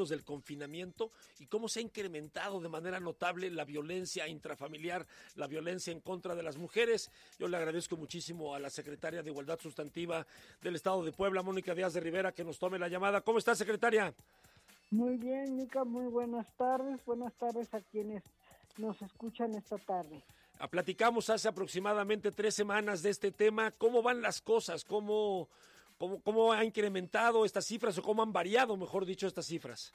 términos del confinamiento y cómo se ha incrementado de manera notable la violencia intrafamiliar, la violencia en contra de las mujeres. Yo le agradezco muchísimo a la secretaria de Igualdad Sustantiva del Estado de Puebla, Mónica Díaz de Rivera, que nos tome la llamada. ¿Cómo está, secretaria? Muy bien, Mica, muy buenas tardes. Buenas tardes a quienes nos escuchan esta tarde. Ah, platicamos hace aproximadamente tres semanas de este tema. ¿Cómo van las cosas? ¿Cómo, cómo, cómo ha incrementado estas cifras o cómo han variado, mejor dicho, estas cifras?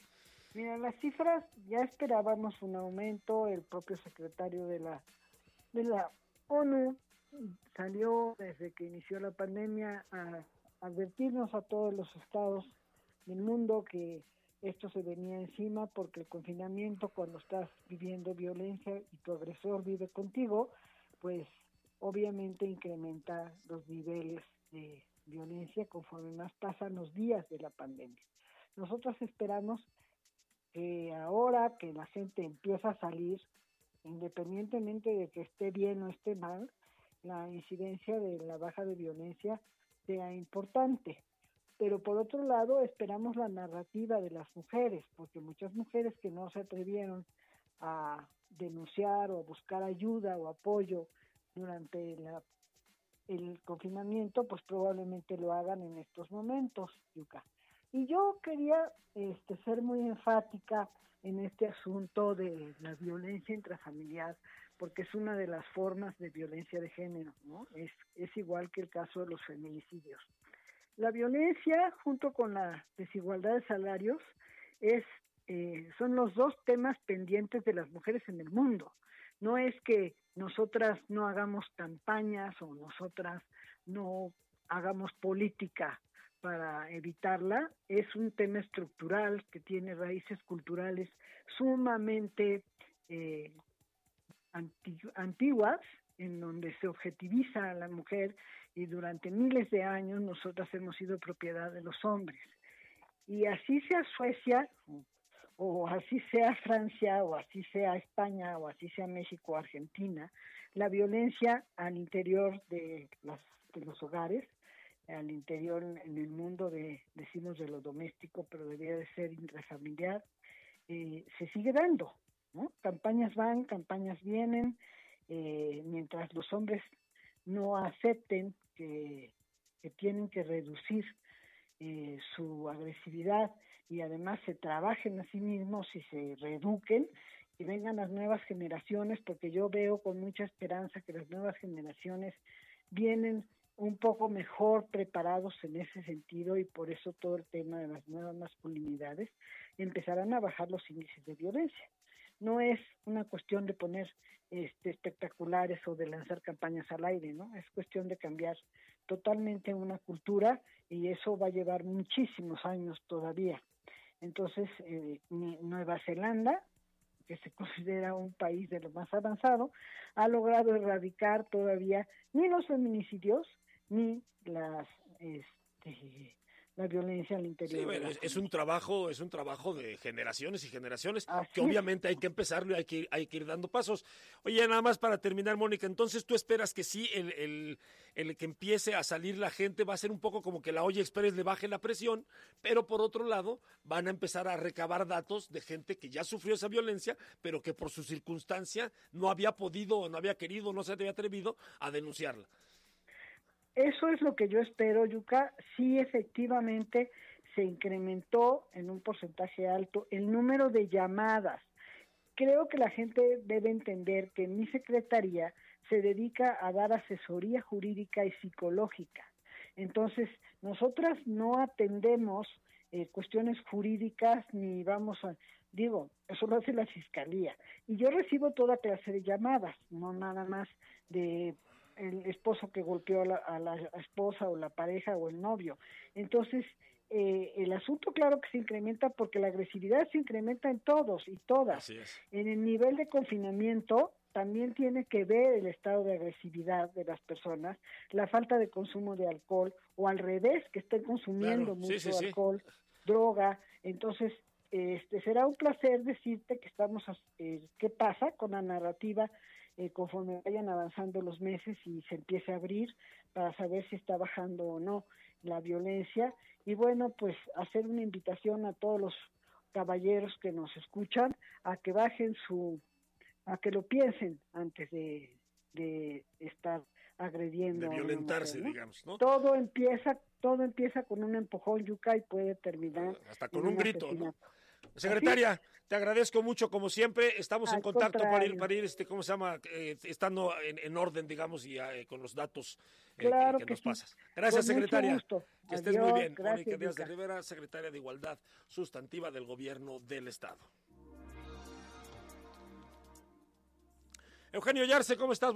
Mira, las cifras ya esperábamos un aumento. El propio secretario de la, de la ONU salió desde que inició la pandemia a advertirnos a todos los estados del mundo que esto se venía encima porque el confinamiento cuando estás viviendo violencia y tu agresor vive contigo, pues obviamente incrementa los niveles de violencia conforme más pasan los días de la pandemia. Nosotros esperamos que ahora que la gente empieza a salir, independientemente de que esté bien o esté mal, la incidencia de la baja de violencia sea importante. Pero por otro lado, esperamos la narrativa de las mujeres, porque muchas mujeres que no se atrevieron a denunciar o a buscar ayuda o apoyo durante la, el confinamiento, pues probablemente lo hagan en estos momentos, Yuka. Y yo quería este, ser muy enfática en este asunto de la violencia intrafamiliar, porque es una de las formas de violencia de género, ¿no? Es, es igual que el caso de los feminicidios. La violencia, junto con la desigualdad de salarios, es, eh, son los dos temas pendientes de las mujeres en el mundo. No es que nosotras no hagamos campañas o nosotras no hagamos política para evitarla, es un tema estructural que tiene raíces culturales sumamente eh, antiguas, en donde se objetiviza a la mujer y durante miles de años nosotras hemos sido propiedad de los hombres. Y así sea Suecia, o así sea Francia, o así sea España, o así sea México o Argentina, la violencia al interior de, de los hogares, al interior en el mundo de, decimos de lo doméstico, pero debería de ser intrafamiliar, eh, se sigue dando. ¿no? Campañas van, campañas vienen, eh, mientras los hombres no acepten que, tienen que reducir eh, su agresividad y además se trabajen a sí mismos y se reeduquen y vengan las nuevas generaciones, porque yo veo con mucha esperanza que las nuevas generaciones vienen un poco mejor preparados en ese sentido y por eso todo el tema de las nuevas masculinidades empezarán a bajar los índices de violencia no es una cuestión de poner este, espectaculares o de lanzar campañas al aire, ¿no? Es cuestión de cambiar totalmente una cultura y eso va a llevar muchísimos años todavía. Entonces, eh, Nueva Zelanda, que se considera un país de lo más avanzado, ha logrado erradicar todavía ni los feminicidios ni las este, la violencia al interior. Sí, es, un trabajo, es un trabajo de generaciones y generaciones que obviamente hay que empezarlo y hay que, hay que ir dando pasos. Oye, nada más para terminar, Mónica, entonces tú esperas que sí, el, el, el, que empiece a salir la gente va a ser un poco como que la olla express le baje la presión, pero por otro lado van a empezar a recabar datos de gente que ya sufrió esa violencia, pero que por su circunstancia no había podido, no había querido, no se había atrevido a denunciarla. Eso es lo que yo espero, Yuka. Sí, efectivamente, se incrementó en un porcentaje alto el número de llamadas. Creo que la gente debe entender que mi secretaría se dedica a dar asesoría jurídica y psicológica. Entonces, nosotras no atendemos eh, cuestiones jurídicas ni vamos a, digo, eso lo hace la fiscalía. Y yo recibo toda clase de llamadas, no nada más de el esposo que golpeó a la, esposa o la pareja o el novio. Entonces, eh, el asunto claro que se incrementa porque la agresividad se incrementa en todos y todas. En el nivel de confinamiento también tiene que ver el estado de agresividad de las personas, la falta de consumo de alcohol o al revés, que estén consumiendo mucho alcohol, droga. Entonces, este será un placer decirte que estamos, eh, qué pasa con la narrativa eh, conforme vayan avanzando los meses y se empiece a abrir para saber si está bajando o no la violencia. Y bueno, pues hacer una invitación a todos los caballeros que nos escuchan a que bajen su, a que lo piensen antes de, de estar agrediendo. De violentarse, digamos, ¿no? Todo empieza, todo empieza con un empujón yuca y puede terminar. Hasta con un grito, ¿no? Secretaria, te agradezco mucho, como siempre, estamos en contacto para ir, para ir, este, ¿cómo se llama? Eh, estando en, orden, digamos, y eh, con los datos eh, que, nos pasas. Gracias, secretaria. Que estés muy bien. Mónica Díaz de Rivera, secretaria de Igualdad Sustantiva del Gobierno del Estado. Eugenio Yarse, ¿cómo estás?